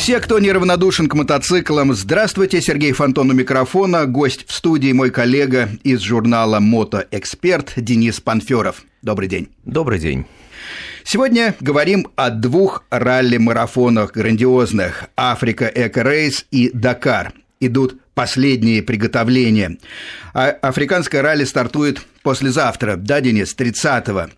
Все, кто неравнодушен к мотоциклам, здравствуйте, Сергей Фонтон у микрофона, гость в студии мой коллега из журнала «Мотоэксперт» Денис Панферов. Добрый день. Добрый день. Сегодня говорим о двух ралли-марафонах грандиозных «Африка Эко Рейс» и «Дакар». Идут последние приготовления. А африканское ралли стартует послезавтра, да, Денис, 30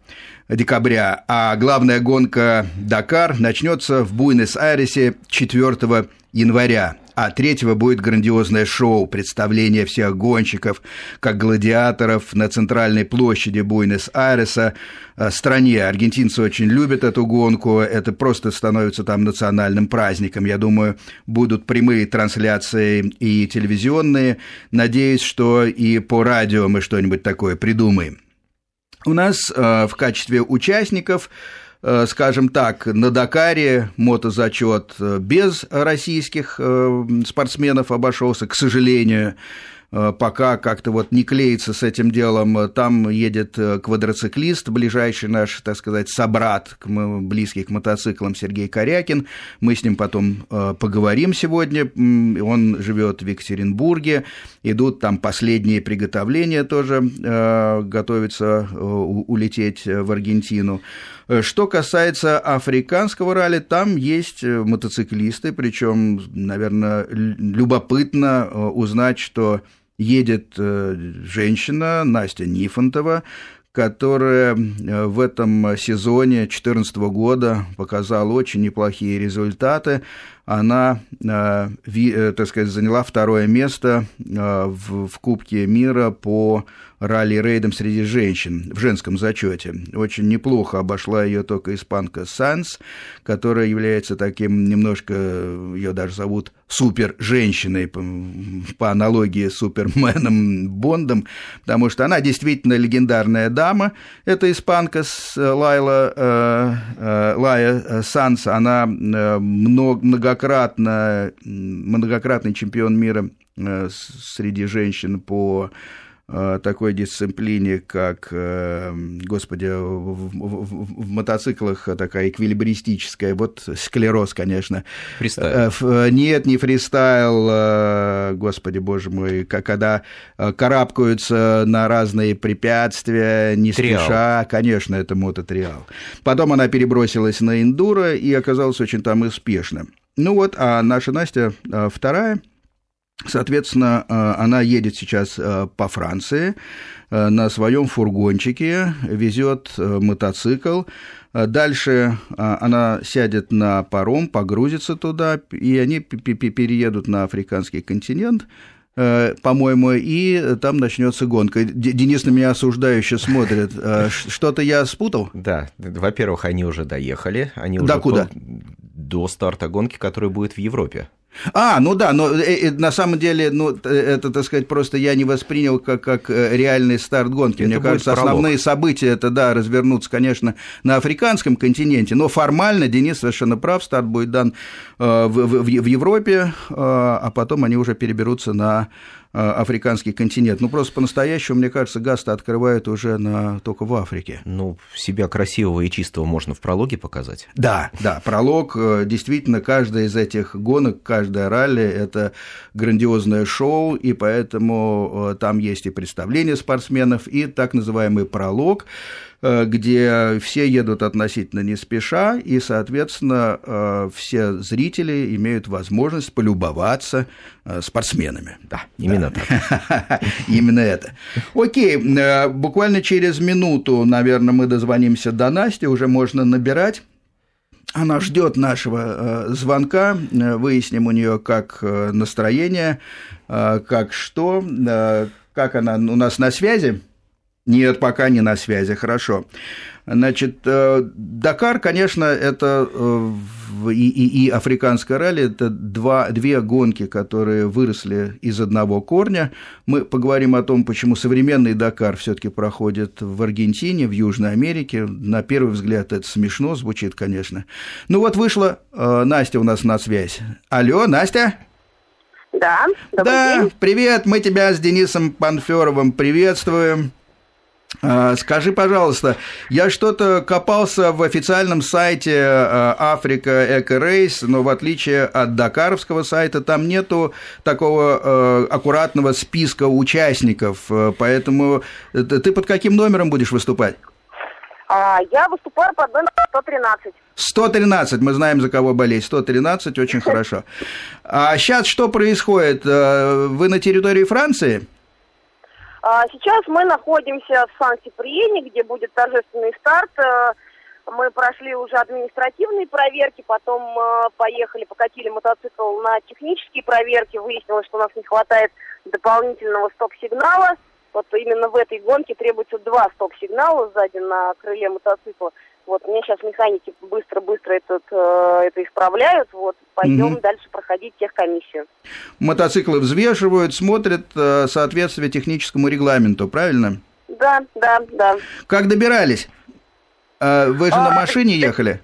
декабря, а главная гонка «Дакар» начнется в Буэнос-Айресе 4 января. А третьего будет грандиозное шоу, представление всех гонщиков, как гладиаторов на центральной площади Буэнос-Айреса, э, стране. Аргентинцы очень любят эту гонку, это просто становится там национальным праздником. Я думаю, будут прямые трансляции и телевизионные. Надеюсь, что и по радио мы что-нибудь такое придумаем. У нас э, в качестве участников э, скажем так, на Дакаре мотозачет э, без российских спортсменов обошелся, к сожалению. Э, пока как-то вот не клеится с этим делом. Там едет э, квадроциклист, ближайший наш, так сказать, собрат, близкий к мотоциклам Сергей Корякин. Мы с ним потом э, поговорим сегодня. Он живет в Екатеринбурге. Идут там последние приготовления тоже, готовится улететь в Аргентину. Что касается африканского ралли, там есть мотоциклисты, причем, наверное, любопытно узнать, что едет э, женщина Настя Нифонтова, которая э, в этом сезоне 2014 года показала очень неплохие результаты. Она, э, так сказать, заняла второе место в Кубке мира по ралли-рейдом среди женщин в женском зачете. Очень неплохо обошла ее только испанка Санс, которая является таким немножко, ее даже зовут супер-женщиной по, по аналогии с суперменом Бондом, потому что она действительно легендарная дама. Это испанка Лайла, э, э, Лая Санс, она э, многократно, многократный чемпион мира э, среди женщин по Э, такой дисциплине, как, э, господи, в, в, в мотоциклах такая эквилибристическая, вот склероз, конечно. Фристайл. Нет, не фристайл, господи, боже мой, когда карабкаются на разные препятствия, не триал. спеша, конечно, это мототриал. Потом она перебросилась на эндуро и оказалась очень там успешно. Ну вот, а наша Настя вторая – Соответственно, э, она едет сейчас э, по Франции на своем фургончике, везет мотоцикл. Дальше она сядет на паром, погрузится туда, и они переедут на африканский континент по-моему, и там начнется гонка. Денис на меня осуждающе смотрит. Что-то я спутал? Да, во-первых, они уже доехали. Они да, уже куда? До старта гонки, которая будет в Европе. А, ну да, но э, э, на самом деле, ну, э, это, так сказать, просто я не воспринял как, как реальный старт гонки. Это Мне кажется, пролог. основные события это, да, развернутся, конечно, на африканском континенте, но формально Денис совершенно прав, старт будет дан в, в, в Европе, а потом они уже переберутся на африканский континент. Ну, просто по-настоящему, мне кажется, газ-то открывают уже на, только в Африке. Ну, себя красивого и чистого можно в прологе показать. Да, да, пролог, э, действительно, каждая из этих гонок, каждая ралли – это грандиозное шоу, и поэтому э, там есть и представление спортсменов, и так называемый пролог – Э, где все едут относительно не спеша, и, соответственно, э, все зрители имеют возможность полюбоваться э, спортсменами. Да, именно так. Именно это. Окей, буквально через минуту, наверное, мы дозвонимся до Насти, уже можно набирать. Она ждет нашего звонка, выясним у нее, как настроение, как что, как она у нас на связи. Нет, пока не на связи, хорошо. Значит, э, Дакар, конечно, это э, и, и, и африканское ралли – это два, две гонки, которые выросли из одного корня. Мы поговорим о том, почему современный Дакар все таки проходит в Аргентине, в Южной Америке. На первый взгляд это смешно звучит, конечно. Ну вот вышла э, Настя у нас на связь. Алло, Настя? Да, Да, день. привет, мы тебя с Денисом Панферовым приветствуем. А, скажи, пожалуйста, я что-то копался в официальном сайте Африка Эко Рейс, но в отличие от дакаровского сайта, там нету такого э, аккуратного списка участников, поэтому ты под каким номером будешь выступать? А, я выступаю под номером 113. 113, мы знаем, за кого болеть. 113, очень хорошо. А сейчас что происходит? Вы на территории Франции? А, сейчас мы находимся в Сан-Сиприене, где будет торжественный старт. Э, мы прошли уже административные проверки, потом э, поехали, покатили мотоцикл на технические проверки. Выяснилось, что у нас не хватает дополнительного стоп-сигнала. Вот именно в этой гонке требуется два стоп-сигнала сзади на крыле мотоцикла. Вот мне сейчас механики быстро-быстро этот, э, это исправляют. Вот пойдем угу. дальше проходить техкомиссию. Мотоциклы взвешивают, смотрят э, соответствие техническому регламенту, правильно? Да, да, да. Как добирались? Э, вы же а, на машине ехали?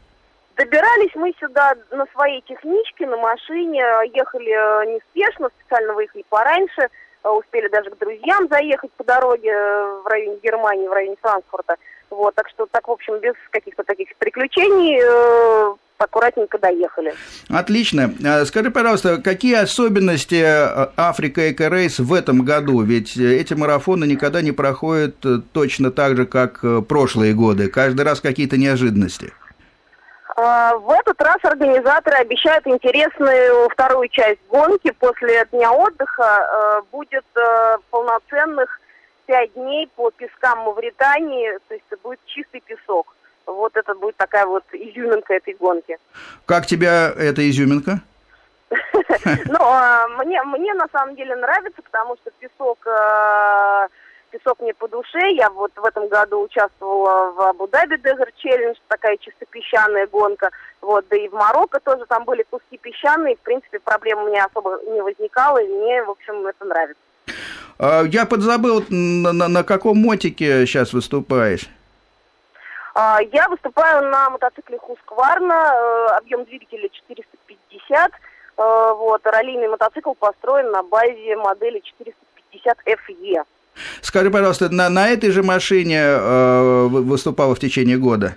Добирались мы сюда на своей техничке, на машине, ехали э, неспешно, специально выехали пораньше, э, успели даже к друзьям заехать по дороге э, в районе Германии, в районе Франкфурта. Вот, так что так, в общем, без каких-то таких приключений э, аккуратненько доехали. Отлично. А скажи, пожалуйста, какие особенности э, Африка Эко Рейс в этом году? Ведь эти марафоны никогда не проходят э, точно так же, как э, прошлые годы. Каждый раз какие-то неожиданности. А, в этот раз организаторы обещают интересную вторую часть гонки. После дня отдыха будет полноценных пять дней по пескам Мавритании, то есть это будет чистый песок. Вот это будет такая вот изюминка этой гонки. Как тебя эта изюминка? Ну, а, мне, мне на самом деле нравится, потому что песок, а, песок мне по душе. Я вот в этом году участвовала в Абу-Даби Desert Challenge, такая чисто песчаная гонка. Вот, да и в Марокко тоже там были куски песчаные. В принципе, проблем у меня особо не возникало, и мне, в общем, это нравится. А, я подзабыл, на, на, на каком мотике сейчас выступаешь? А, я выступаю на мотоцикле Хускварна, э, объем двигателя 450. Э, вот, раллийный мотоцикл построен на базе модели 450 FE. Скажи, пожалуйста, на, на этой же машине э, выступала в течение года?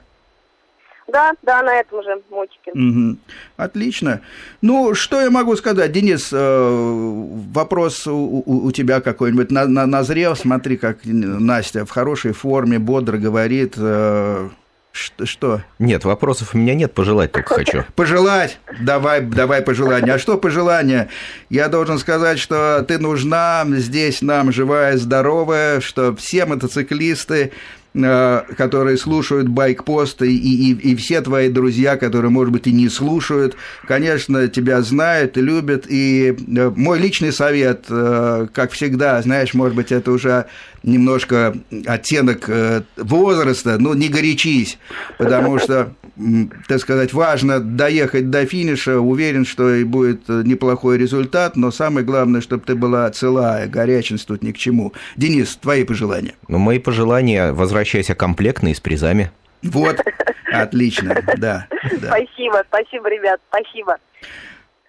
Да, да, на этом же мотике. Угу. Отлично. Ну, что я могу сказать, Денис, э, вопрос у, у тебя какой-нибудь на, на, назрел, смотри, как Настя в хорошей форме, бодро говорит, э, что? Нет, вопросов у меня нет, пожелать только хочу. Пожелать? Давай, давай пожелания. А что пожелания? Я должен сказать, что ты нужна здесь нам живая, здоровая, что все мотоциклисты которые слушают байкпост, и, и, и все твои друзья, которые, может быть, и не слушают, конечно, тебя знают и любят. И э, мой личный совет, э, как всегда, знаешь, может быть, это уже немножко оттенок возраста, ну, не горячись, потому что, так сказать, важно доехать до финиша, уверен, что и будет неплохой результат, но самое главное, чтобы ты была целая, горячность тут ни к чему. Денис, твои пожелания? Ну, мои пожелания, возвращайся комплектный с призами. Вот, отлично, да, да. Спасибо, спасибо, ребят, спасибо.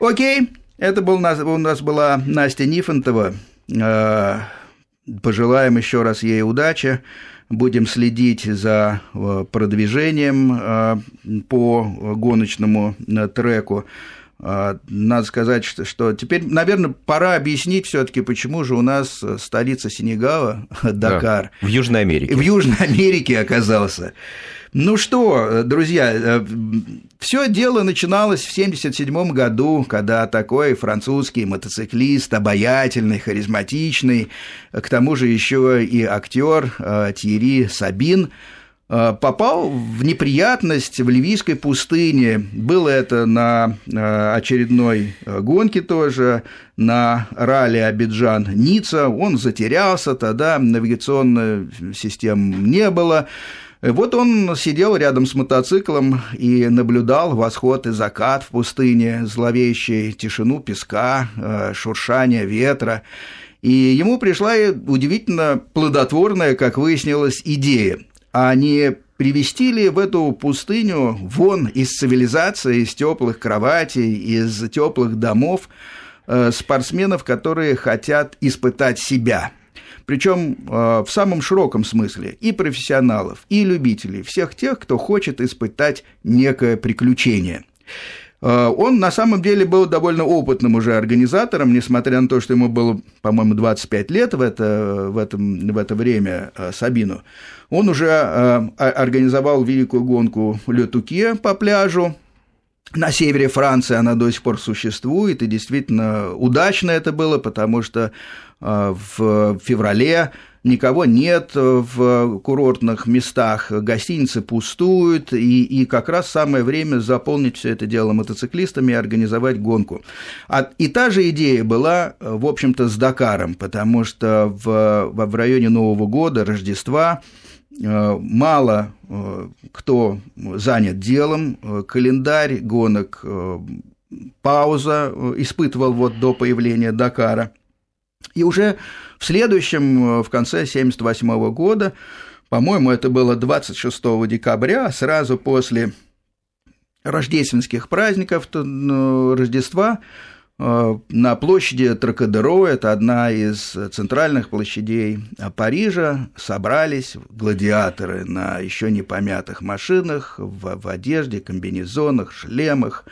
Окей, это был, у нас была Настя Нифонтова. Э, пожелаем еще раз ей удачи. Будем следить за э, продвижением э, по гоночному треку. А, надо сказать, что, что теперь, наверное, пора объяснить все-таки, почему же у нас столица Сенегала, Дакар. Да, в Южной Америке. В Южной Америке оказался. Ну что, друзья, э, все дело начиналось в 1977 году, когда такой французский мотоциклист, обаятельный, харизматичный, к тому же еще и актер э, Тьерри Сабин – Э, попал в неприятность в ливийской пустыне. Было это на э, очередной э, гонке тоже, на ралли Абиджан-Ницца. Он затерялся, тогда навигационной системы не было. Вот он сидел рядом с мотоциклом и наблюдал восход и закат в пустыне, зловещую тишину песка, шуршание ветра. И ему пришла удивительно плодотворная, как выяснилось, идея – а не привести ли в эту пустыню вон из цивилизации, из теплых кроватей, из теплых домов э, спортсменов, которые хотят испытать себя. причем в самом широком смысле, и профессионалов, и любителей, всех тех, кто хочет испытать некое приключение. Он на самом деле был довольно опытным уже организатором, несмотря на то, что ему было, по-моему, 25 лет в это, в этом, в это время Сабину. Он уже организовал великую гонку Летуке по пляжу, на севере Франции она до сих пор существует, и действительно удачно это было, потому что э, в феврале никого нет в курортных местах, гостиницы пустуют, и, и как раз самое время заполнить все это дело мотоциклистами и организовать гонку. А, и та же идея была, в общем-то, с Дакаром, потому что в, в районе Нового года, Рождества, Э, мало э, кто занят делом, э, календарь гонок пауза испытывал вот до появления Дакара. И уже в следующем, в конце 1978 года, по-моему, это было 26 декабря, сразу после рождественских праздников Рождества, Э, на площади Тракадеро, это одна из центральных площадей Парижа, собрались гладиаторы на еще не помятых машинах, в, в одежде, комбинезонах, шлемах,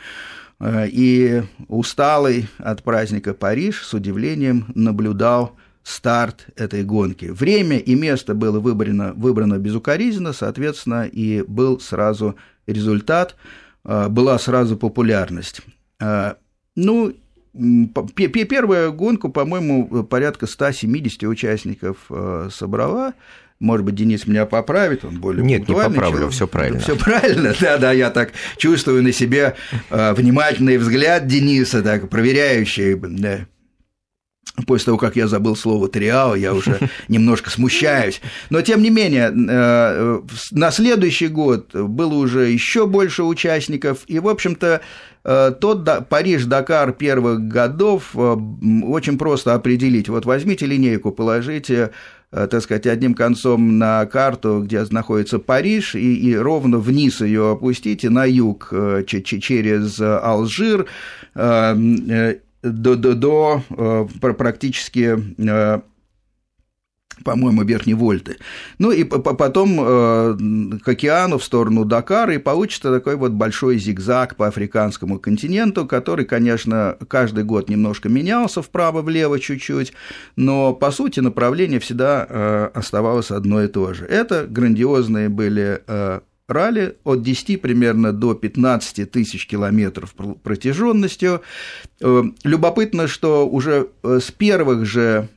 э, и усталый от праздника Париж с удивлением наблюдал старт этой гонки. Время и место было выбрано, выбрано безукоризненно, соответственно, и был сразу результат, э, была сразу популярность. Ну, Первая гонка, по-моему, порядка 170 участников э, собрала. Может быть, Денис меня поправит, он более Нет, не поправлю, все правильно. Все правильно, да, да, я так чувствую на себе внимательный взгляд Дениса, так проверяющий. Да. После того, как я забыл слово «триал», я уже немножко смущаюсь. Но, тем не менее, э, на следующий год было уже еще больше участников, и, в общем-то, Э, тот Париж-Дакар первых годов э, очень просто определить. Вот возьмите линейку, положите так сказать, одним концом на карту, где находится Париж, и, и ровно вниз ее опустите на юг через Алжир до, до, до практически по-моему, Верхней Вольты. Ну и потом э, к океану в сторону Дакара, и получится такой вот большой зигзаг по африканскому континенту, который, конечно, каждый год немножко менялся вправо-влево чуть-чуть, но, по сути, направление всегда э, оставалось одно и то же. Это грандиозные были э, ралли от 10 примерно до 15 тысяч километров протяженностью. Любопытно, что уже с первых же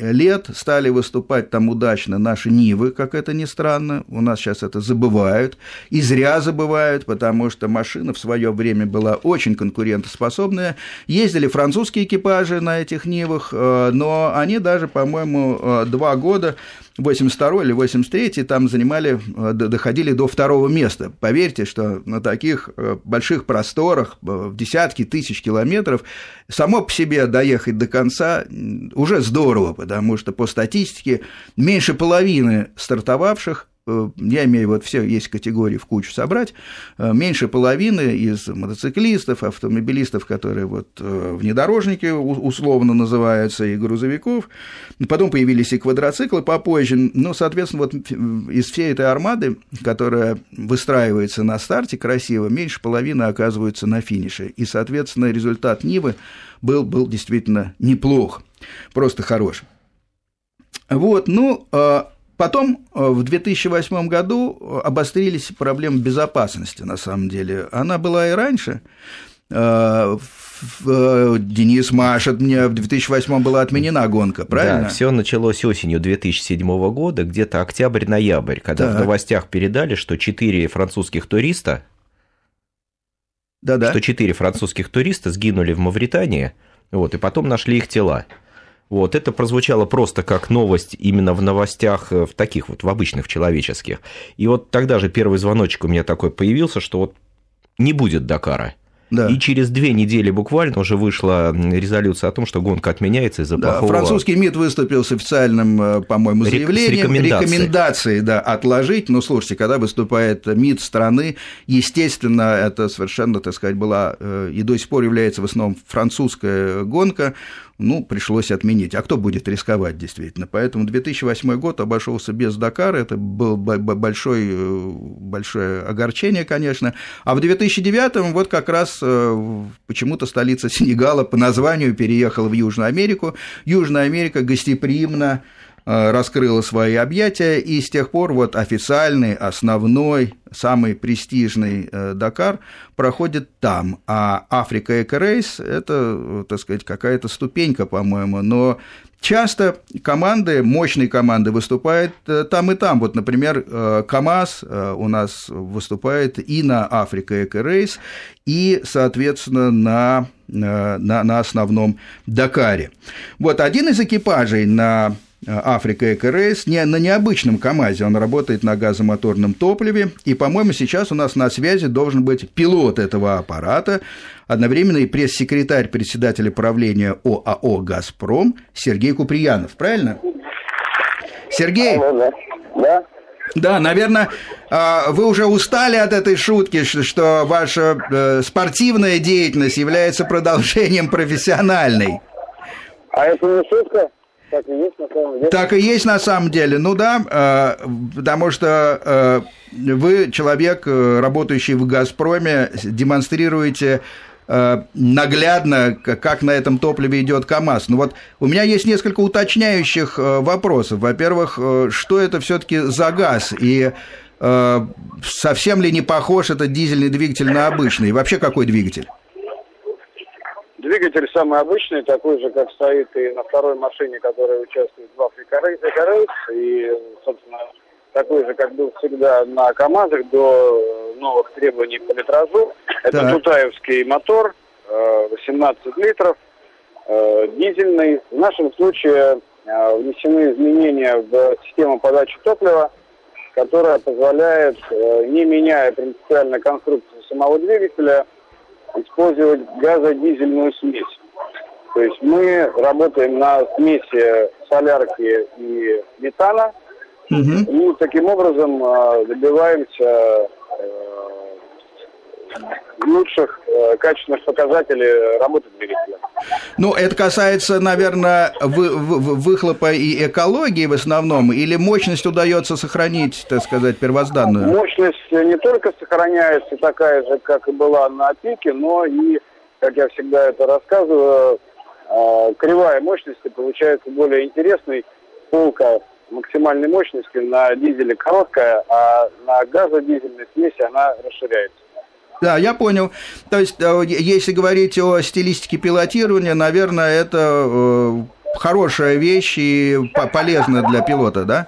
лет стали выступать там удачно наши Нивы, как это ни странно. У нас сейчас это забывают. И зря забывают, потому что машина в свое время была очень конкурентоспособная. Ездили французские экипажи на этих Нивах, э, но они даже, по-моему, э, два года 82 или 83 там занимали, э, доходили до второго места. Поверьте, что на таких э, больших просторах, э, в десятки тысяч километров, само по себе доехать до конца уже здорово, потому что по статистике меньше половины стартовавших я имею вот все есть категории в кучу собрать, э, меньше половины из мотоциклистов, автомобилистов, которые вот э, внедорожники условно называются, и грузовиков, потом появились и квадроциклы попозже, ну, соответственно, вот из всей этой армады, которая выстраивается на старте красиво, меньше половины оказываются на финише, и, соответственно, результат Нивы был, был действительно неплох, просто хорош. Вот, ну, Потом э, в 2008 году обострились проблемы безопасности, на самом деле. Она была и раньше. Э, э, Денис машет мне, в 2008 была отменена гонка, правильно? Да, все началось осенью 2007 года, где-то октябрь-ноябрь, когда так. в новостях передали, что четыре французских туриста, Да-да. что четыре французских туриста сгинули в Мавритании, вот, и потом нашли их тела. Вот, это прозвучало просто как новость именно в новостях, э, в таких вот, в обычных человеческих. И вот тогда же первый звоночек у меня такой появился, что вот не будет Дакара. Да. И через две недели буквально уже вышла резолюция о том, что гонка отменяется из-за да, плохого... Французский МИД выступил с официальным, э, по-моему, заявлением, с рекомендацией. рекомендацией да, отложить. Ну, слушайте, когда выступает МИД страны, естественно, это совершенно, так сказать, была э, и до сих пор является в основном французская гонка ну, пришлось отменить. А кто будет рисковать, действительно? Поэтому 2008 год обошелся без Дакара, это было большой, э, большое огорчение, конечно. А в 2009 вот как раз э, почему-то столица Сенегала по названию переехала в Южную Америку. Южная Америка гостеприимно Э, раскрыла свои объятия, и с тех пор вот официальный, основной, самый престижный э, Дакар проходит там, а Африка Эко Рейс – это, так сказать, какая-то ступенька, по-моему, но Часто команды, мощные команды выступают э, там и там. Вот, например, КАМАЗ у нас выступает и на Африка Эко Рейс, и, соответственно, на, на, на основном Дакаре. Вот один из экипажей на Африка Эко Рейс, не, на необычном КАМАЗе, он работает на газомоторном топливе, и, по-моему, сейчас у нас на связи должен быть пилот этого аппарата, одновременно и пресс-секретарь председателя правления ОАО «Газпром» Сергей Куприянов, правильно? Сергей? Да. Да, наверное, а, вы уже устали от этой шутки, что ваша э, спортивная деятельность является продолжением профессиональной. А это не шутка? Так и есть на самом деле. Так и есть на самом деле. Ну да, э, потому что э, вы человек, э, работающий в «Газпроме», демонстрируете наглядно, как на этом топливе идет КАМАЗ. Ну вот у меня есть несколько уточняющих вопросов. Во-первых, что это все-таки за газ? И совсем ли не похож этот дизельный двигатель на обычный? И вообще какой двигатель? Двигатель самый обычный, такой же, как стоит и на второй машине, которая участвует в Африка Рейс, и, собственно, такой же, как был всегда на КАМАЗах до новых требований по литражу. Это да. Тутаевский мотор, 18 э, литров, э, дизельный. В нашем случае э, внесены изменения в систему подачи топлива, которая позволяет, не меняя принципиально конструкцию самого двигателя, использовать газодизельную смесь. То есть мы работаем на смеси солярки и метана, угу. и таким образом э, добиваемся лучших э, качественных показателей работы двигателя. Ну, это касается, наверное, вы, вы, выхлопа и экологии в основном, или мощность удается сохранить, так сказать, первозданную? Мощность не только сохраняется такая же, как и была на пике, но и, как я всегда это рассказываю, э, кривая мощности получается более интересной. Полка максимальной мощности на дизеле короткая, а на газодизельной смеси она расширяется. Да, я понял. То есть, э, если говорить о стилистике пилотирования, наверное, это э, хорошая вещь и полезная для пилота, да?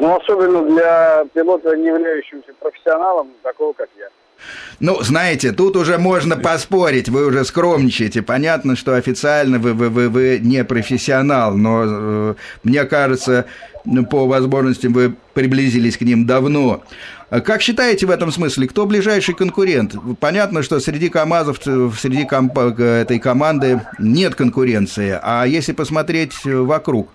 Ну, особенно для пилота, не являющегося профессионалом, такого, как я. Ну, знаете, тут уже можно поспорить, вы уже скромничаете. Понятно, что официально вы, вы, вы, вы не профессионал, но э, мне кажется, по возможностям вы приблизились к ним давно. Как считаете в этом смысле, кто ближайший конкурент? Понятно, что среди КАМАЗов, среди комп- этой команды нет конкуренции, а если посмотреть вокруг?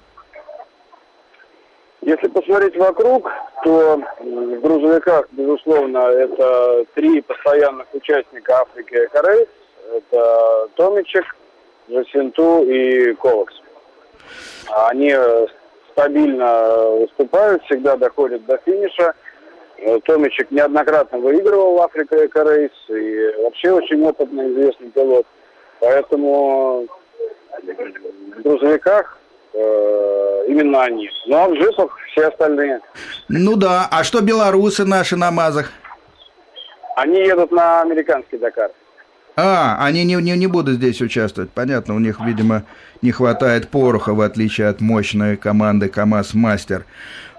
Если посмотреть вокруг, то в грузовиках, безусловно, это три постоянных участника Африки Экорейс. Это Томичек, Жасинту и Ковакс. Они стабильно выступают, всегда доходят до финиша. Томичек неоднократно выигрывал в Африка Экорейс и вообще очень опытный, известный пилот. Поэтому в грузовиках Э, именно они. Ну а в джипах все остальные. Ну да, а что белорусы наши на МАЗах? Они едут на американский Дакар. А, они не, не, не будут здесь участвовать. Понятно, у них, видимо, не хватает пороха, в отличие от мощной команды КАМАЗ Мастер.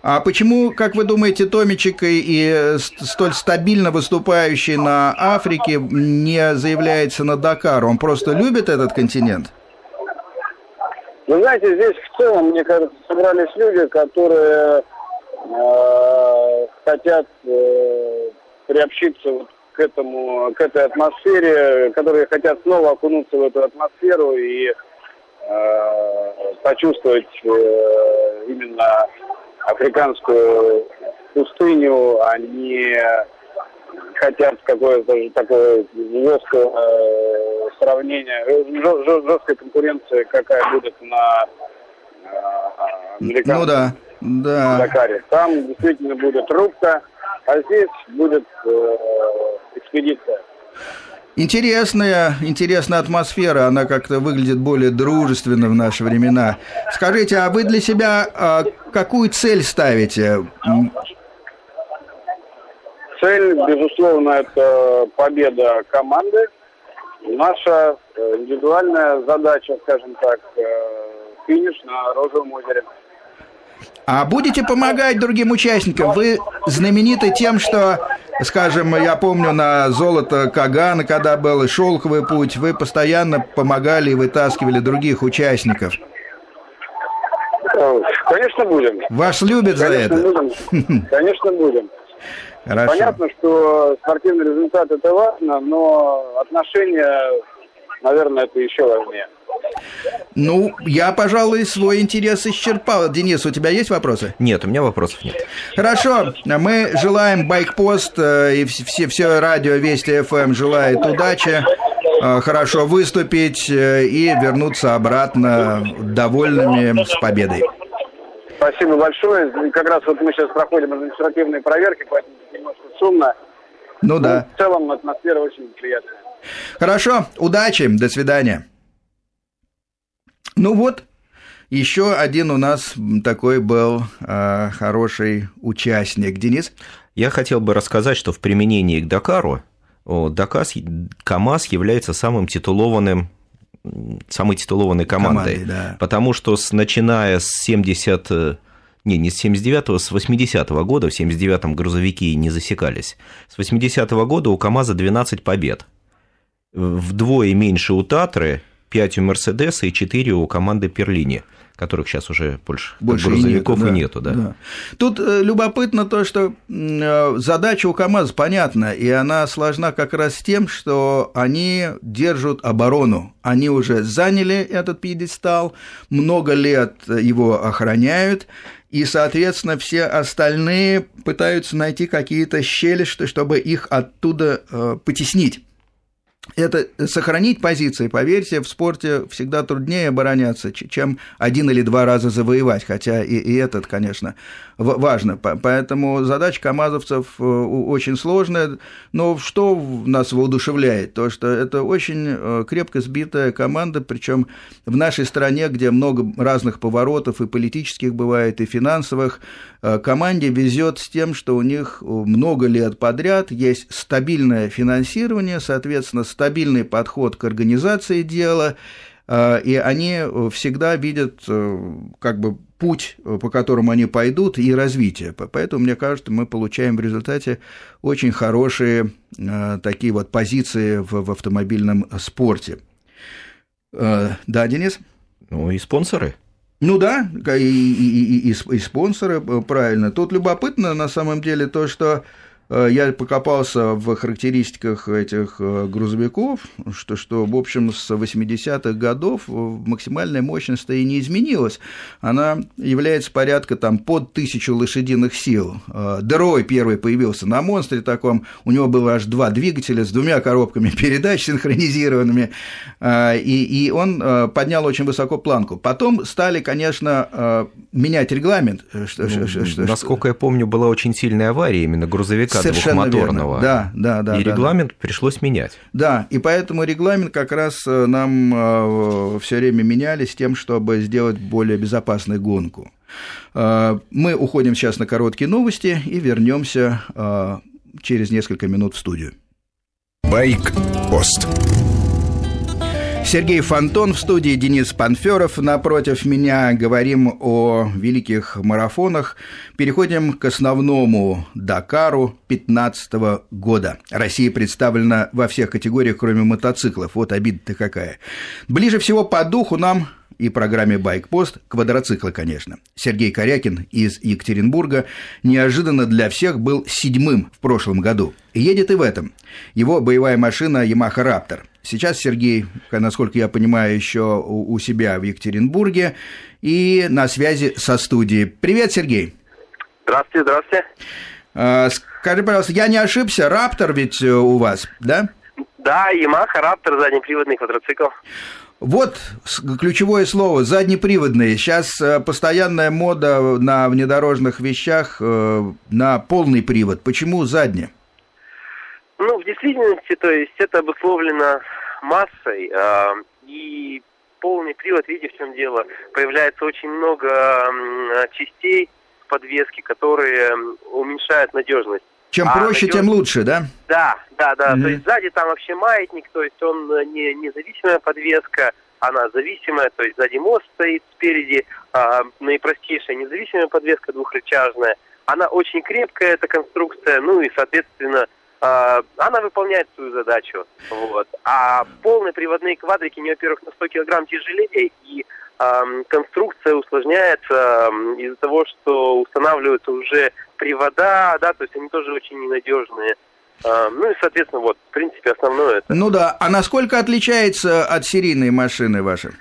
А почему, как вы думаете, Томичек и, и столь стабильно выступающий на Африке не заявляется на Дакар? Он просто любит этот континент? Вы знаете, здесь в целом, мне кажется, собрались люди, которые э, хотят э, приобщиться вот к этому, к этой атмосфере, которые хотят снова окунуться в эту атмосферу и э, почувствовать э, именно африканскую пустыню, они хотят какое-то такое жесткое э, сравнение, жесткая конкуренция, какая будет на э, американском ну, да, да. Дакаре. Там действительно будет рубка, а здесь будет э, экспедиция. Интересная, интересная атмосфера, она как-то выглядит более дружественно в наши времена. Скажите, а вы для себя а, какую цель ставите? Цель, безусловно, это победа команды. Наша э, индивидуальная задача, скажем так, э, финиш на Розовом озере. А будете помогать другим участникам? Вы знамениты тем, что, скажем, я помню на золото Кагана, когда был шелковый путь, вы постоянно помогали и вытаскивали других участников. Конечно, будем. Вас любят Конечно, за это? Будем. Конечно, будем. Хорошо. Понятно, что спортивный результат это важно, но отношения, наверное, это еще важнее. Ну, я, пожалуй, свой интерес исчерпал. Денис, у тебя есть вопросы? Нет, у меня вопросов нет. Хорошо, мы желаем Байкпост э, и все, все радио Вести ФМ желает удачи, э, хорошо выступить э, и вернуться обратно довольными с победой. Спасибо большое. Как раз вот мы сейчас проходим административные проверки, поэтому немножко шумно. Ну да. в целом атмосфера очень приятная. Хорошо, удачи, до свидания. Ну вот, еще один у нас такой был э, хороший участник. Денис? Я хотел бы рассказать, что в применении к Дакару Дакас, КАМАЗ является самым титулованным самой титулованной командой. Командой, да. Потому что с, начиная с 70 не, не с 79-го, с 80-го года, в 79-м грузовики не засекались. С 80-го года у КАМАЗа 12 побед. Вдвое меньше у Татры, 5 у Мерседеса и 4 у команды Перлини которых сейчас уже больше, больше грузовиков и, нету, и нету, да. да. Тут э, любопытно то, что э, задача у КАМАЗа понятна, и она сложна как раз тем, что они держат оборону. Они уже заняли этот пьедестал, много лет его охраняют, и, соответственно, все остальные пытаются найти какие-то щели, чтобы их оттуда э, потеснить это сохранить позиции, поверьте, в спорте всегда труднее обороняться, чем один или два раза завоевать, хотя и, и этот, конечно, важно. Поэтому задача камазовцев э, очень сложная, но что нас воодушевляет? То, что это очень э, крепко сбитая команда, причем в нашей стране, где много разных поворотов и политических бывает, и финансовых, э, команде везет с тем, что у них много лет подряд есть стабильное финансирование, соответственно, стабильный подход к организации дела, э, и они всегда видят э, как бы путь, по которому они пойдут, и развитие. Поэтому, мне кажется, мы получаем в результате очень хорошие э, такие вот позиции в, в автомобильном спорте. Да, Денис? Ну и спонсоры. Ну да, и, и, и, и, и спонсоры, правильно. Тут любопытно на самом деле то, что Э, я покопался в характеристиках этих э, грузовиков, что, что в общем, с 80-х годов максимальная мощность и не изменилась. Она является порядка там под тысячу лошадиных сил. Э, Дерой первый появился на монстре таком, у него было аж два двигателя с двумя коробками передач синхронизированными, и, и он поднял очень высоко планку. Потом стали, конечно, менять регламент. Что, ну, что, что, насколько я помню, была очень сильная авария именно грузовика Совершенно двухмоторного. Верно. Да, да, да. И да, регламент да. пришлось менять. Да, и поэтому регламент как раз э, нам э, все время меняли с тем, чтобы сделать более безопасную гонку. Э, мы уходим сейчас на короткие новости и вернемся через несколько минут в студию. Байк-пост. Сергей Фонтон в студии, Денис Панферов напротив меня. Говорим о великих марафонах. Переходим к основному Дакару 2015 года. Россия представлена во всех категориях, кроме мотоциклов. Вот обида-то какая. Ближе всего по духу нам и программе «Байкпост» квадроциклы, конечно. Сергей Корякин из Екатеринбурга неожиданно для всех был седьмым в прошлом году. Едет и в этом. Его боевая машина Yamaha Raptor. Сейчас Сергей, насколько я понимаю, еще у себя в Екатеринбурге и на связи со студией. Привет, Сергей. Здравствуйте, здравствуйте. А, скажи, пожалуйста, я не ошибся, Раптор ведь э, у вас, да? Да, Yamaha Раптор, заднеприводный квадроцикл. Вот ключевое слово заднеприводные. Сейчас э, постоянная мода на внедорожных вещах э, на полный привод. Почему задний? Ну, в действительности, то есть это обусловлено массой. Э, и полный привод, видите, в чем дело? Появляется очень много э, частей подвески, которые уменьшают надежность. Чем а проще, надежность... тем лучше, да? Да, да, да. Mm-hmm. То есть сзади там вообще маятник, то есть он э, не независимая подвеска, она зависимая, то есть сзади мост стоит, спереди а, наипростейшая независимая подвеска двухрычажная. Она очень крепкая, эта конструкция, ну и, соответственно, она выполняет свою задачу. Вот. А полные приводные квадрики, не, во-первых, на 100 килограмм тяжелее, и конструкция усложняется из-за того, что устанавливаются уже привода, да, то есть они тоже очень ненадежные. Ну и, соответственно, вот, в принципе, основное это. Ну да, а насколько отличается от серийной машины вашей?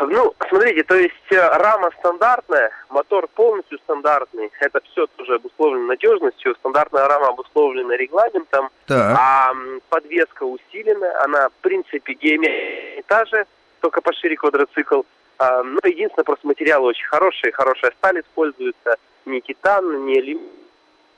Ну, смотрите, то есть э, рама стандартная, мотор полностью стандартный, это все тоже обусловлено надежностью, стандартная рама обусловлена регламентом, так. а подвеска усиленная, она, в принципе, геометрия та же, только пошире квадроцикл, а, но ну, единственное, просто материалы очень хорошие, хорошая сталь используется, не титан, не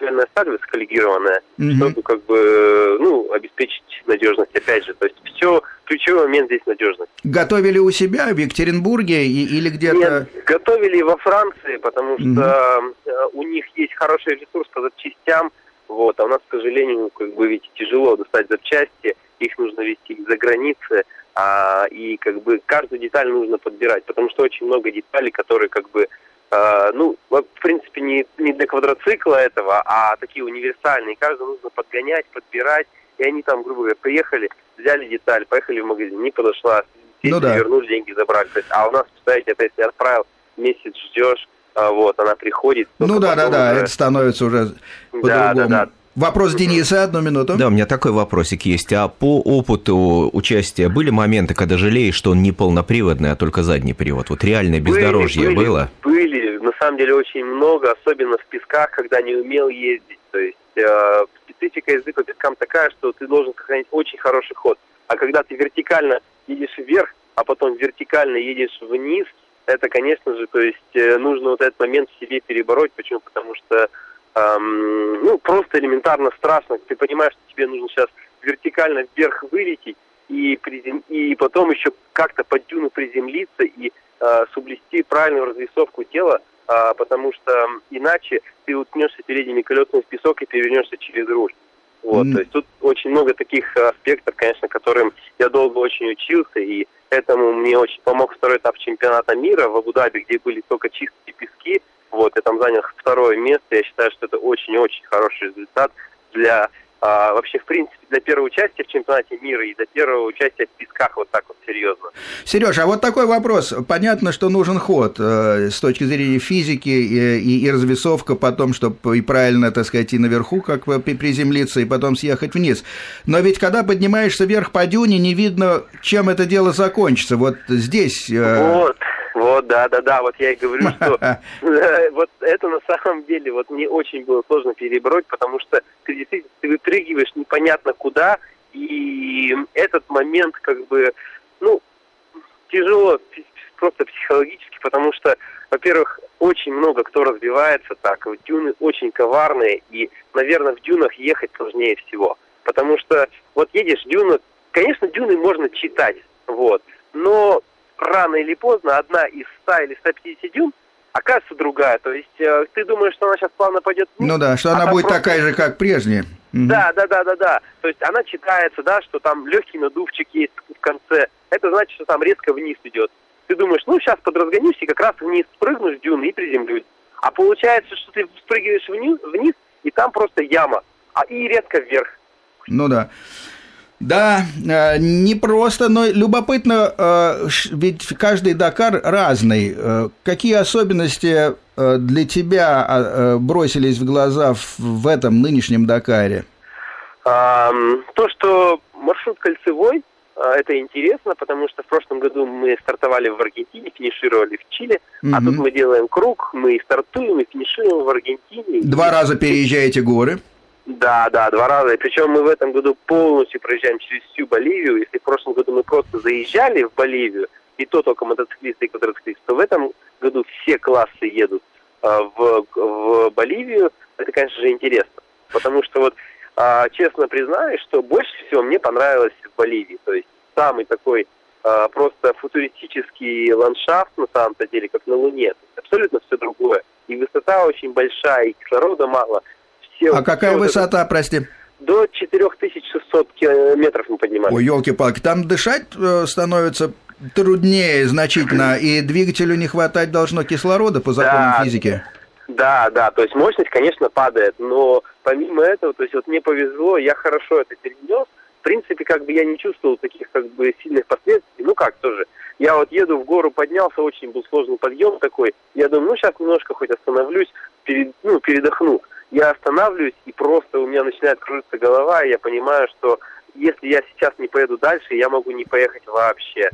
алюминиевая сталь высоколегированная, mm-hmm. чтобы как бы, ну, обеспечить надежность, опять же. То есть все, ключевой момент здесь надежность. Готовили у себя в Екатеринбурге и, или где-то? Нет, готовили во Франции, потому что mm-hmm. у них есть хороший ресурс по запчастям, вот, а у нас, к сожалению, как бы, видите, тяжело достать запчасти, их нужно везти из-за границы, а, и как бы каждую деталь нужно подбирать, потому что очень много деталей, которые как бы а, ну, в принципе, не, не для квадроцикла этого, а такие универсальные. Каждую нужно подгонять, подбирать. И они там, грубо говоря, приехали, взяли деталь, поехали в магазин, не подошла, ну, да. вернули деньги, забрали. То есть, а у нас, представляете, это если отправил, месяц ждешь, а, вот, она приходит. Ну да, да, да, это становится уже по-другому. Да, да, да. Вопрос Дениса, одну минуту. Да, у меня такой вопросик есть. А по опыту участия были моменты, когда жалеешь, что он не полноприводный, а только задний привод? Вот реальное бездорожье были, были, было? Были, на самом деле очень много, особенно в песках, когда не умел ездить. То есть э, специфика езды по пескам такая, что ты должен сохранить очень хороший ход. А когда ты вертикально едешь вверх, а потом вертикально едешь вниз, это, конечно же, то есть э, нужно вот этот момент в себе перебороть. Почему? Потому что эм, ну, просто элементарно страшно. Ты понимаешь, что тебе нужно сейчас вертикально вверх вылететь и, призем... и потом еще как-то под дюну приземлиться и э, соблюсти правильную развесовку тела, э, потому что иначе ты уткнешься передними колесами в песок и перевернешься через руль. Вот, mm. то есть тут очень много таких аспектов, конечно, которым я долго очень учился, и этому мне очень помог второй этап чемпионата мира в Абу-Даби, где были только чистые пески, вот, я там занял второе место. Я считаю, что это очень-очень хороший результат для а, вообще, в принципе, для первого участия в чемпионате мира и для первого участия в песках вот так вот серьезно. Сереж, а вот такой вопрос. Понятно, что нужен ход э, с точки зрения физики и, и, и развесовка потом, чтобы и правильно, так сказать, и наверху как приземлиться, и потом съехать вниз. Но ведь когда поднимаешься вверх по дюне, не видно, чем это дело закончится. Вот здесь... Э... Вот. Да, да, да, вот я и говорю, что вот это на самом деле вот мне очень было сложно перебороть, потому что ты действительно ты выпрыгиваешь непонятно куда, и этот момент как бы, ну, тяжело просто психологически, потому что, во-первых, очень много кто разбивается так, дюны очень коварные, и, наверное, в дюнах ехать сложнее всего, потому что вот едешь дюны, конечно, дюны можно читать, вот, но рано или поздно одна из 100 или 150 дюн окажется другая. То есть э, ты думаешь, что она сейчас плавно пойдет вниз, Ну да, что а она будет просто... такая же, как прежняя. Да, да, да, да, да. То есть она читается, да, что там легкий надувчик есть в конце. Это значит, что там резко вниз идет. Ты думаешь, ну сейчас подразгонишься и как раз вниз спрыгнешь дюны и приземлюсь. А получается, что ты спрыгиваешь вниз, вниз и там просто яма, а и резко вверх. Ну да. Да, э, не просто, но любопытно, э, ведь каждый Дакар разный. Э, какие особенности для тебя бросились в глаза в этом нынешнем Дакаре? То, что маршрут кольцевой, это интересно, потому что в прошлом году мы стартовали в Аргентине, финишировали в Чили, угу. а тут мы делаем круг, мы стартуем и финишируем в Аргентине. Два раза переезжаете горы? Да, да, два раза. И причем мы в этом году полностью проезжаем через всю Боливию. Если в прошлом году мы просто заезжали в Боливию, и то только мотоциклисты и квадроциклисты, то в этом году все классы едут э, в, в Боливию. Это, конечно же, интересно. Потому что вот э, честно признаюсь, что больше всего мне понравилось в Боливии. То есть самый такой э, просто футуристический ландшафт, на самом-то деле, как на Луне. Абсолютно все другое. И высота очень большая, и кислорода мало – все... А какая все высота, это... прости? До 4600 километров мы поднимались. Ой, елки-палки, там дышать э, становится труднее значительно, и двигателю не хватать должно кислорода по законам да, физики. Да, да, то есть мощность, конечно, падает, но помимо этого, то есть вот мне повезло, я хорошо это перенес, в принципе, как бы я не чувствовал таких как бы сильных последствий, ну как тоже, я вот еду в гору, поднялся, очень был сложный подъем такой, я думаю, ну сейчас немножко хоть остановлюсь, перед, ну, передохну я останавливаюсь, и просто у меня начинает кружиться голова, и я понимаю, что если я сейчас не поеду дальше, я могу не поехать вообще.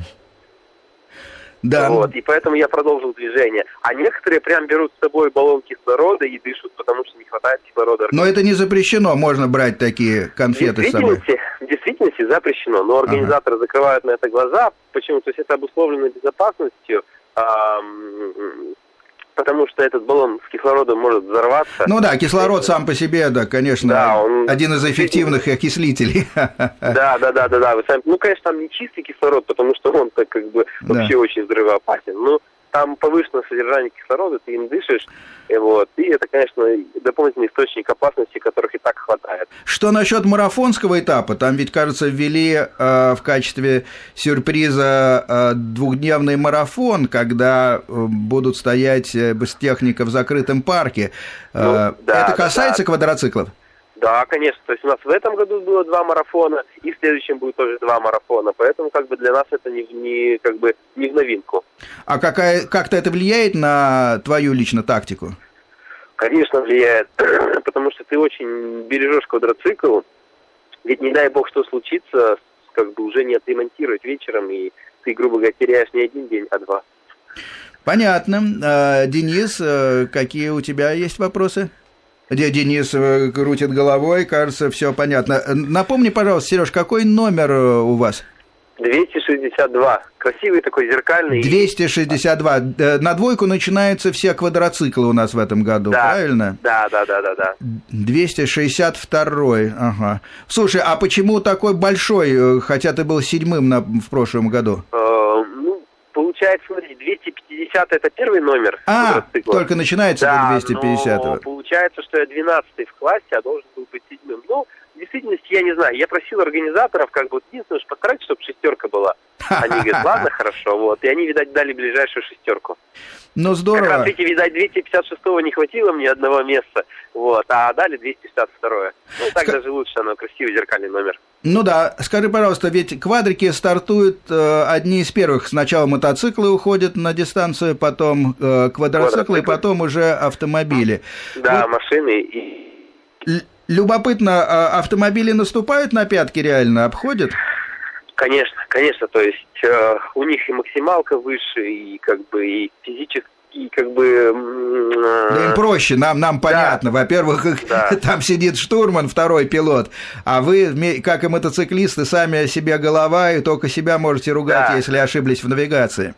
Да. Вот, и поэтому я продолжил движение. А некоторые прям берут с собой баллон кислорода и дышат, потому что не хватает кислорода. Но это не запрещено, можно брать такие конфеты с собой. В действительности запрещено, но организаторы ага. закрывают на это глаза. Почему? То есть это обусловлено безопасностью потому что этот баллон с кислородом может взорваться. Ну да, кислород сам по себе, да, конечно, да, он один из эффективных окислителей. Да, да, да, да, да. Вы сами... Ну, конечно, там не чистый кислород, потому что он так как бы вообще да. очень взрывоопасен. Ну, там повышенное содержание кислорода, ты им дышишь, и вот, и это, конечно, дополнительный источник опасности, которых и так хватает. Что насчет марафонского этапа? Там ведь, кажется, ввели э, в качестве сюрприза э, двухдневный марафон, когда э, будут стоять э, техника в закрытом парке. Э, ну, да, это касается да, да. квадроциклов? Да, конечно. То есть у нас в этом году было два марафона, и в следующем будет тоже два марафона. Поэтому как бы для нас это не, не как бы не в новинку. А какая, как-то это влияет на твою лично тактику? Конечно, влияет. Потому что ты очень бережешь квадроцикл. Ведь не дай бог, что случится, как бы уже не отремонтировать вечером, и ты, грубо говоря, теряешь не один день, а два. Понятно. А, Денис, э, какие у тебя есть вопросы? Денис э, крутит головой, кажется, все понятно. Напомни, пожалуйста, Сереж, какой номер э, у вас? 262. Красивый такой зеркальный. 262. Э, на двойку начинаются все квадроциклы у нас в этом году, да, правильно? Да, да, да, да, да. 262. Ага. Слушай, а почему такой большой, хотя ты был седьмым на, в прошлом году? ну, получается, смотри, 250 это первый номер. А, только начинается да, 250 но получается, что я 12 в классе, а должен был быть седьмым. Ну, в действительности, я не знаю, я просил организаторов, как бы, единственное, что постарайтесь, чтобы шестерка была. Они говорят, ладно, хорошо, вот. И они, видать, дали ближайшую шестерку. Ну, здорово. Как раз, видите, видать, 256-го не хватило мне одного места, вот, а дали 262-е. Ну, так даже лучше, оно красивый зеркальный номер. Ну да, скажи, пожалуйста, ведь квадрики стартуют э, одни из первых. Сначала мотоциклы уходят на дистанцию, потом э, квадроциклы, и потом уже автомобили. Да, вот. машины и... Любопытно, а автомобили наступают на пятки реально, обходят? Конечно, конечно, то есть э, у них и максималка выше, и как бы и физически и как бы... Э, да им проще, нам, нам понятно. Да. Во-первых, да. там сидит штурман, второй пилот, а вы, как и мотоциклисты, сами о себе голова, и только себя можете ругать, да. если ошиблись в навигации.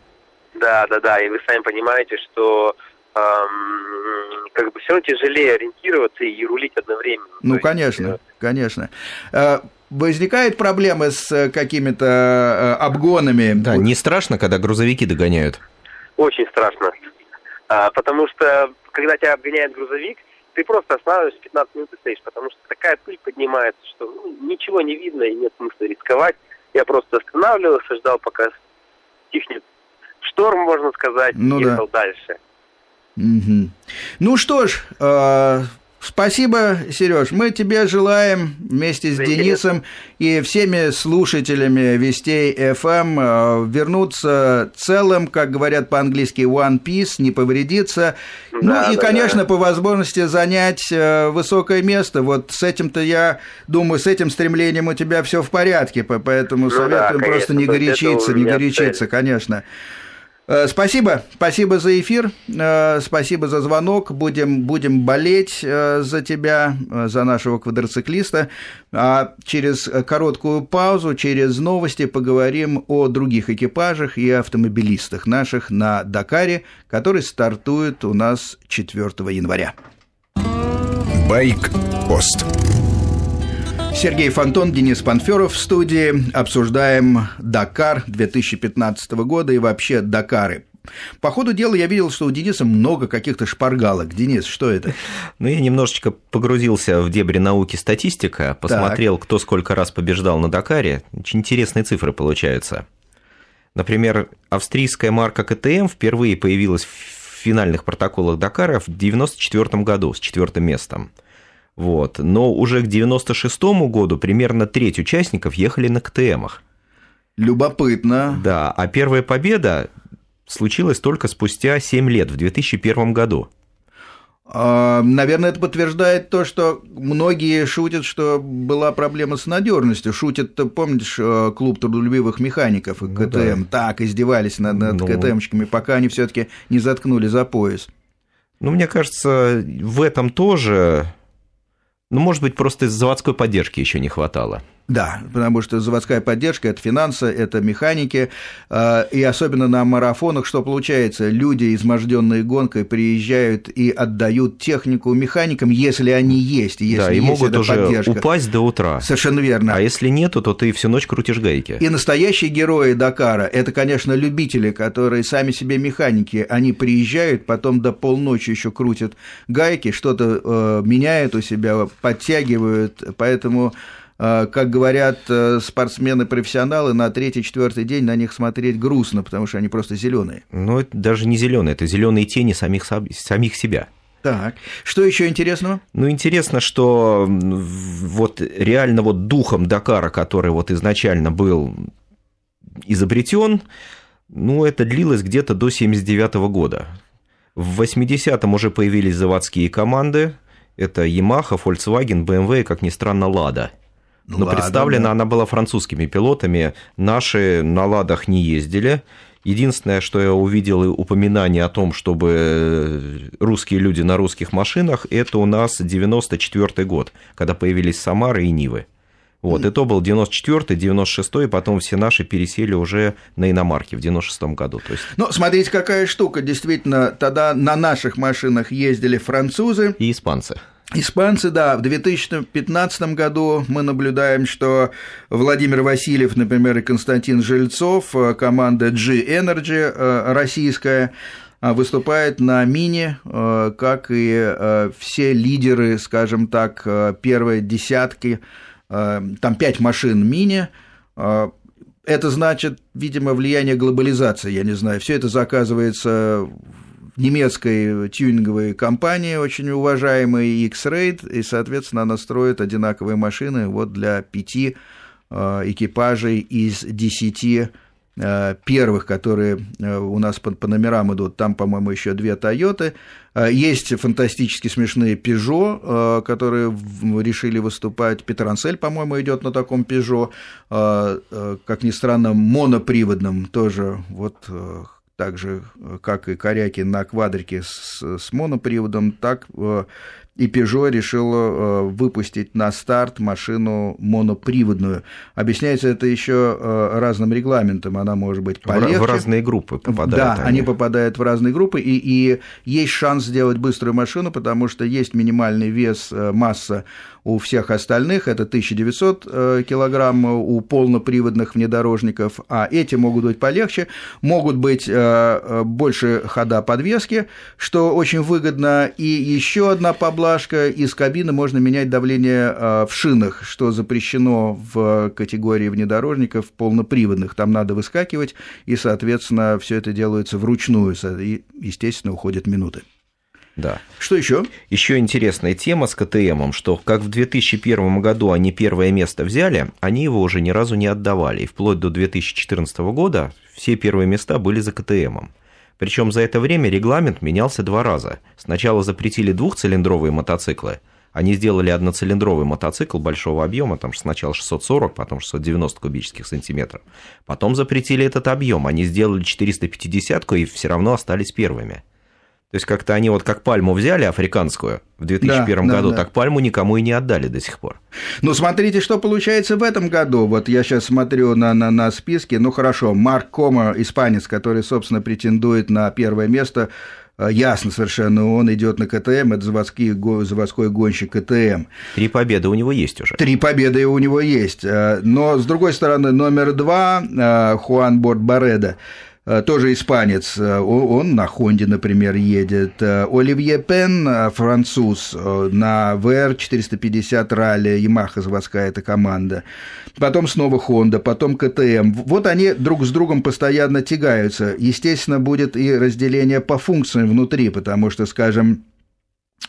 Да, да, да, и вы сами понимаете, что эм, как бы все равно тяжелее ориентироваться и рулить одновременно. Ну, конечно, есть, конечно. Э, возникают проблемы с э, какими-то э, обгонами? Да, не страшно, когда грузовики догоняют? Очень страшно. А, потому что, когда тебя обгоняет грузовик, ты просто останавливаешься 15 минут и стоишь, потому что такая пыль поднимается, что ну, ничего не видно и нет смысла рисковать. Я просто останавливался, ждал, пока стихнет шторм, можно сказать, ну, и ехал да. дальше. Угу. Ну что ж, э, Спасибо, Сереж. Мы тебе желаем вместе с Денисом и всеми слушателями Вестей FM э, вернуться целым, как говорят по-английски, one piece, не повредиться. Да, ну и, да, конечно, да. по возможности занять э, высокое место. Вот с этим-то я думаю, с этим стремлением у тебя все в порядке, поэтому ну, советуем да, просто не горячиться, не горячиться, конечно. Э, спасибо, спасибо за эфир, э, спасибо за звонок. Будем, будем болеть э, за тебя, за нашего квадроциклиста. А через короткую паузу, через новости поговорим о других экипажах и автомобилистах наших на Дакаре, который стартует у нас 4 января. Байк-пост. Сергей Фонтон, Денис Панферов в студии. Обсуждаем Дакар 2015 года и вообще Дакары. По ходу дела я видел, что у Дениса много каких-то шпаргалок. Денис, что это? Ну, я немножечко погрузился в дебри науки статистика, посмотрел, так. кто сколько раз побеждал на Дакаре. Очень интересные цифры получаются. Например, австрийская марка КТМ впервые появилась в финальных протоколах Дакара в 1994 году с четвертым местом. Вот. Но уже к 96 году примерно треть участников ехали на КТМах. Любопытно. Да, а первая победа случилась только спустя 7 лет, в 2001 году. А, наверное, это подтверждает то, что многие шутят, что была проблема с надежностью. Шутят, помнишь, э, клуб трудолюбивых механиков и КТМ, ну, да. так издевались над, над ну... КТМщиками, пока они все-таки не заткнули за пояс. Ну, мне кажется, в этом тоже ну, может быть, просто заводской поддержки еще не хватало. Да, потому что заводская поддержка – это финансы, это механики, а, и особенно на марафонах, что получается, люди, изможденные гонкой, приезжают и отдают технику механикам, если они есть, если да, и есть могут уже поддержка. упасть до утра. Совершенно верно. А если нету, то ты всю ночь крутишь гайки. И настоящие герои Дакара – это, конечно, любители, которые сами себе механики, они приезжают, потом до полночи еще крутят гайки, что-то э, меняют у себя, подтягивают, поэтому как говорят э, спортсмены-профессионалы, на третий-четвертый день на них смотреть грустно, потому что они просто зеленые. Ну, это даже не зеленые, это зеленые тени самих, самих себя. Так, что еще интересного? Ну, интересно, что вот реально вот духом Дакара, который вот изначально был изобретен, ну, это длилось где-то до 79 года. В 80-м уже появились заводские команды, это Yamaha, Volkswagen, BMW и, как ни странно, Lada – ну, Но ладно, представлена да. она была французскими пилотами. Наши на «Ладах» не ездили. Единственное, что я увидел упоминание о том, чтобы русские люди на русских машинах, это у нас 94 год, когда появились Самары и Нивы. Вот, и то был 94-й, 96-й, потом все наши пересели уже на иномарки в 96-м году. То есть... Ну, смотрите, какая штука. Действительно, тогда на наших машинах ездили французы. И испанцы. Испанцы, да, в 2015 году мы наблюдаем, что Владимир Васильев, например, и Константин Жильцов, э, команда G-Energy э, российская, э, выступает на мини, как и все лидеры, скажем так, первой десятки, там пять машин мини, это значит, видимо, влияние глобализации, я не знаю, все это заказывается немецкой тюнинговой компании, очень уважаемой X-Raid, и, соответственно, она строит одинаковые машины вот для пяти э, экипажей из десяти э, первых, которые э, у нас по, по номерам идут, там, по-моему, еще две Тойоты. Есть фантастически смешные Peugeot, которые решили выступать. Петрансель, по-моему, идет на таком Peugeot. Как ни странно, моноприводном тоже. Вот так же, как и коряки на квадрике с, с моноприводом, так э, и Peugeot решила э, выпустить на старт машину моноприводную. Объясняется это еще э, разным регламентом, она может быть полегче. В разные группы попадают. Да, они, они попадают в разные группы, и, и есть шанс сделать быструю машину, потому что есть минимальный вес, масса у всех остальных это 1900 э, килограмм у полноприводных внедорожников, а эти могут быть полегче, могут быть э, э, больше хода подвески, что очень выгодно, и еще одна поблажка, из кабины можно менять давление в шинах, что запрещено в категории внедорожников полноприводных, там надо выскакивать, и, соответственно, все это делается вручную, и, естественно, уходят минуты. Да. Что еще? Еще интересная тема с КТМом, что как в 2001 году они первое место взяли, они его уже ни разу не отдавали. И вплоть до 2014 года все первые места были за КТМом. Причем за это время регламент менялся два раза. Сначала запретили двухцилиндровые мотоциклы, они сделали одноцилиндровый мотоцикл большого объема, там сначала 640, потом 690 кубических сантиметров. Потом запретили этот объем, они сделали 450 и все равно остались первыми. То есть как-то они вот как пальму взяли африканскую в 2001 да, году, да, да. так пальму никому и не отдали до сих пор. Ну, смотрите, что получается в этом году. Вот я сейчас смотрю на, на, на списки. Ну, хорошо, Марк Кома, испанец, который, собственно, претендует на первое место, э, ясно совершенно, он идет на КТМ, это заводский, заводской гонщик КТМ. Три победы у него есть уже. Три победы у него есть. Э, но, с другой стороны, номер два, э, Хуан Борт Бареда, тоже испанец, э, он на Хонде, например, едет. Э, Оливье Пен, француз, на ВР-450 ралли, Ямаха заводская эта команда. Потом снова Хонда, потом КТМ. Вот они друг с другом постоянно тягаются. Естественно, будет и разделение по функциям внутри, потому что, скажем,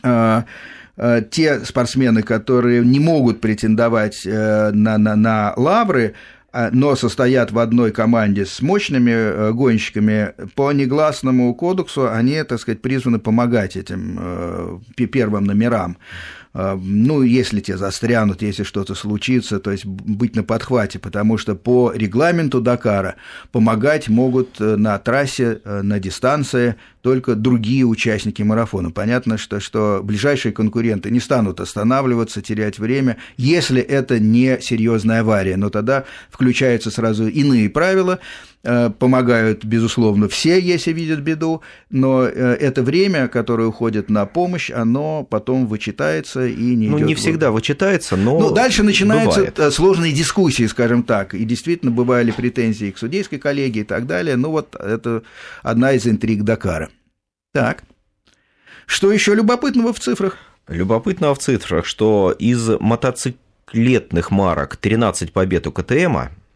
те спортсмены, которые не могут претендовать на, на, на лавры, но состоят в одной команде с мощными э, гонщиками, по негласному кодексу они, так сказать, призваны помогать этим э, первым номерам. А, ну, если те застрянут, если что-то случится, то есть быть на подхвате, потому что по регламенту Дакара помогать могут э, на трассе, э, на дистанции только другие участники марафона. Понятно, что, что ближайшие конкуренты не станут останавливаться, терять время, если это не серьезная авария, но тогда включаются сразу иные правила, помогают, безусловно, все, если видят беду, но э, это время, которое уходит на помощь, оно потом вычитается и не Ну, идет не всегда вычитается, но Ну, дальше начинаются бывает. Э, сложные дискуссии, скажем так, и действительно бывали претензии к судейской коллегии и так далее, ну, вот это одна из интриг Дакара. Так, что еще любопытного в цифрах? Любопытного в цифрах, что из мотоциклетных марок 13 побед у КТМа, Э,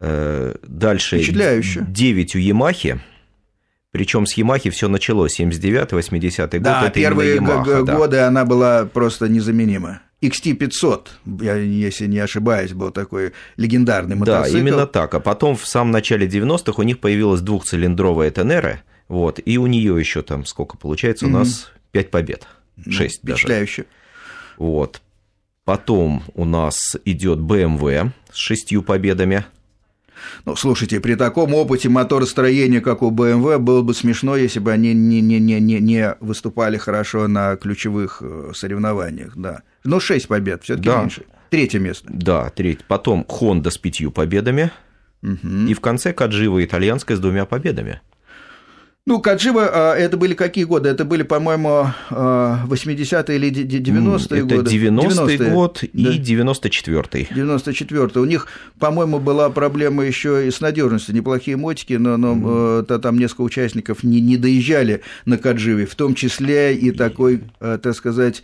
дальше 9 у Ямахи. Причем с Ямахи все началось, 79-80 год. Да, первые Yamaha, да. годы она была просто незаменима. XT500, я, если не ошибаюсь, был такой легендарный мотоцикл. Да, именно так. А потом в самом начале 90-х у них появилась двухцилиндровая Тенера, вот, и у нее еще там сколько получается, у mm-hmm. нас 5 побед, 6 ну, Впечатляюще. даже. Вот. Потом у нас идет BMW с шестью победами. Ну, слушайте, при таком опыте моторостроения, как у BMW, было бы смешно, если бы они не, не, не, не, не выступали хорошо на ключевых э, соревнованиях, да. Но ну, 6 побед, все таки да. меньше. Третье место. Да, третье. Потом Honda с пятью победами. Угу. И в конце Каджива итальянская с двумя победами. Ну, Каджива, а, это были какие годы? Это были, по-моему, 80-е или 90-е годы? Это 90-й год и да. 94-й. 94-й. У них, по-моему, была проблема еще и с надежностью. Неплохие мотики, но, но mm. там несколько участников не, не доезжали на Кадживе, в том числе и такой, так сказать,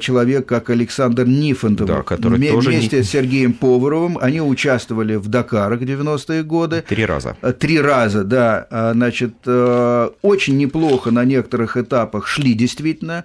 человек, как Александр Нифонтов. Да, который Вместе тоже не... с Сергеем Поваровым они участвовали в Дакарах 90-е годы. Три раза. Э, три раза, да. А, значит, э, очень неплохо на некоторых этапах шли действительно.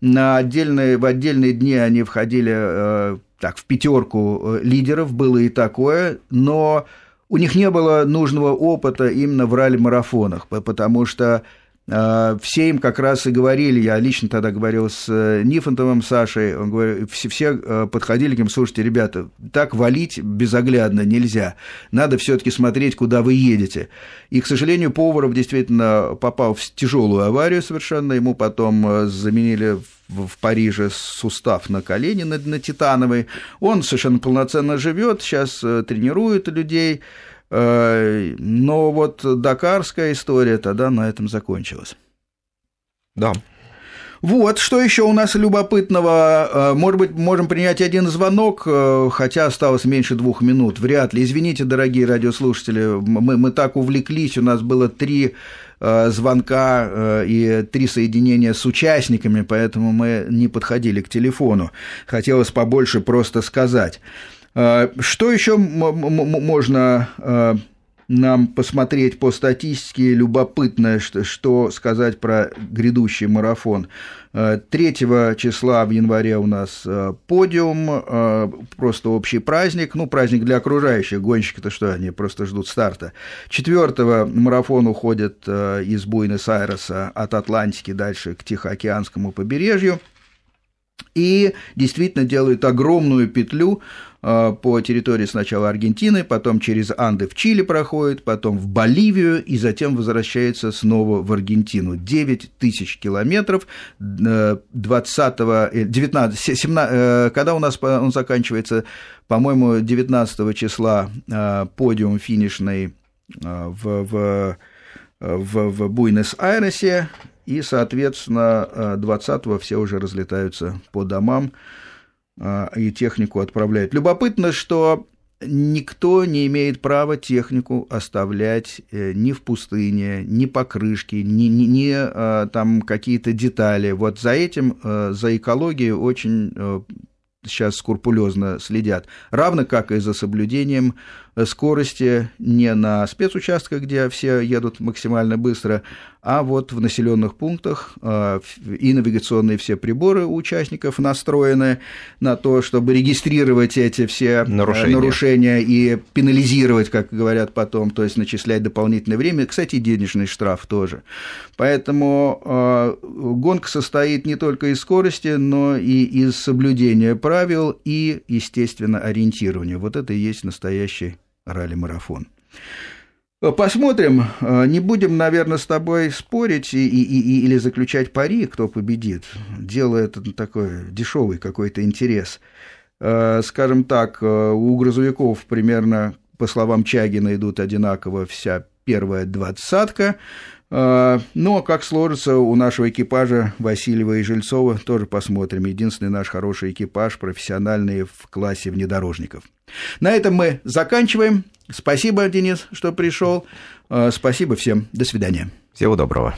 На отдельные, в отдельные дни они входили так, в пятерку лидеров, было и такое, но у них не было нужного опыта именно в ралли-марафонах, потому что все им как раз и говорили, я лично тогда говорил с э, Нифонтовым Сашей, он говорит, все, все э, подходили к ним, слушайте, ребята, так валить безоглядно нельзя, надо все таки смотреть, куда вы едете. И, к сожалению, Поваров действительно попал в тяжелую аварию совершенно, ему потом э, заменили в Париже сустав на колени на, на титановый. Он совершенно полноценно живет, сейчас тренирует людей, но вот дакарская история тогда на этом закончилась. Да. Вот, что еще у нас любопытного? Э, может быть, можем принять один звонок, э, хотя осталось меньше двух минут. Вряд ли. Извините, дорогие радиослушатели, мы, мы так увлеклись, у нас было три звонка и три соединения с участниками, поэтому мы не подходили к телефону. Хотелось побольше просто сказать. А, что еще можно а, нам посмотреть по статистике, любопытно, что, что сказать про грядущий марафон. 3 э, числа в январе у нас подиум, просто общий праздник, ну, праздник для окружающих, гонщики-то что, они просто ждут старта. 4 марафон уходит из Буэнос-Айреса от Атлантики дальше к Тихоокеанскому побережью – и действительно делают огромную петлю а, по территории сначала Аргентины, потом через Анды в Чили проходит, потом в Боливию и затем возвращается снова в Аргентину. 9 тысяч километров 20 19, 17, когда у нас он заканчивается, по-моему, 19 числа а, подиум финишный а, в, в, в, в Буэнос-Айресе, и, соответственно, 20-го все уже разлетаются по домам и технику отправляют. Любопытно, что никто не имеет права технику оставлять э, ни в пустыне, ни по крышке, ни, ни, ни а, там какие-то детали. Вот за этим, э, за экологией очень э, сейчас скрупулезно следят, равно как и за соблюдением скорости не на спецучастках, где все едут максимально быстро, а вот в населенных пунктах а, и навигационные все приборы у участников настроены на то, чтобы регистрировать эти все э, нарушения, нарушения и пенализировать, как говорят потом, то есть начислять дополнительное время. Кстати, денежный штраф тоже. Поэтому а, гонка состоит не только из скорости, но и из соблюдения правил и, естественно, ориентирования. Вот это и есть настоящий ралли-марафон. Посмотрим. Не будем, наверное, с тобой спорить и, и, и, или заключать пари, кто победит. Дело это такой дешевый какой-то интерес. Скажем так, у грузовиков примерно, по словам Чагина, идут одинаково вся первая двадцатка. Но как сложится у нашего экипажа Васильева и Жильцова, тоже посмотрим. Единственный наш хороший экипаж, профессиональный в классе внедорожников. На этом мы заканчиваем. Спасибо, Денис, что пришел. Э, спасибо всем. До свидания. Всего доброго.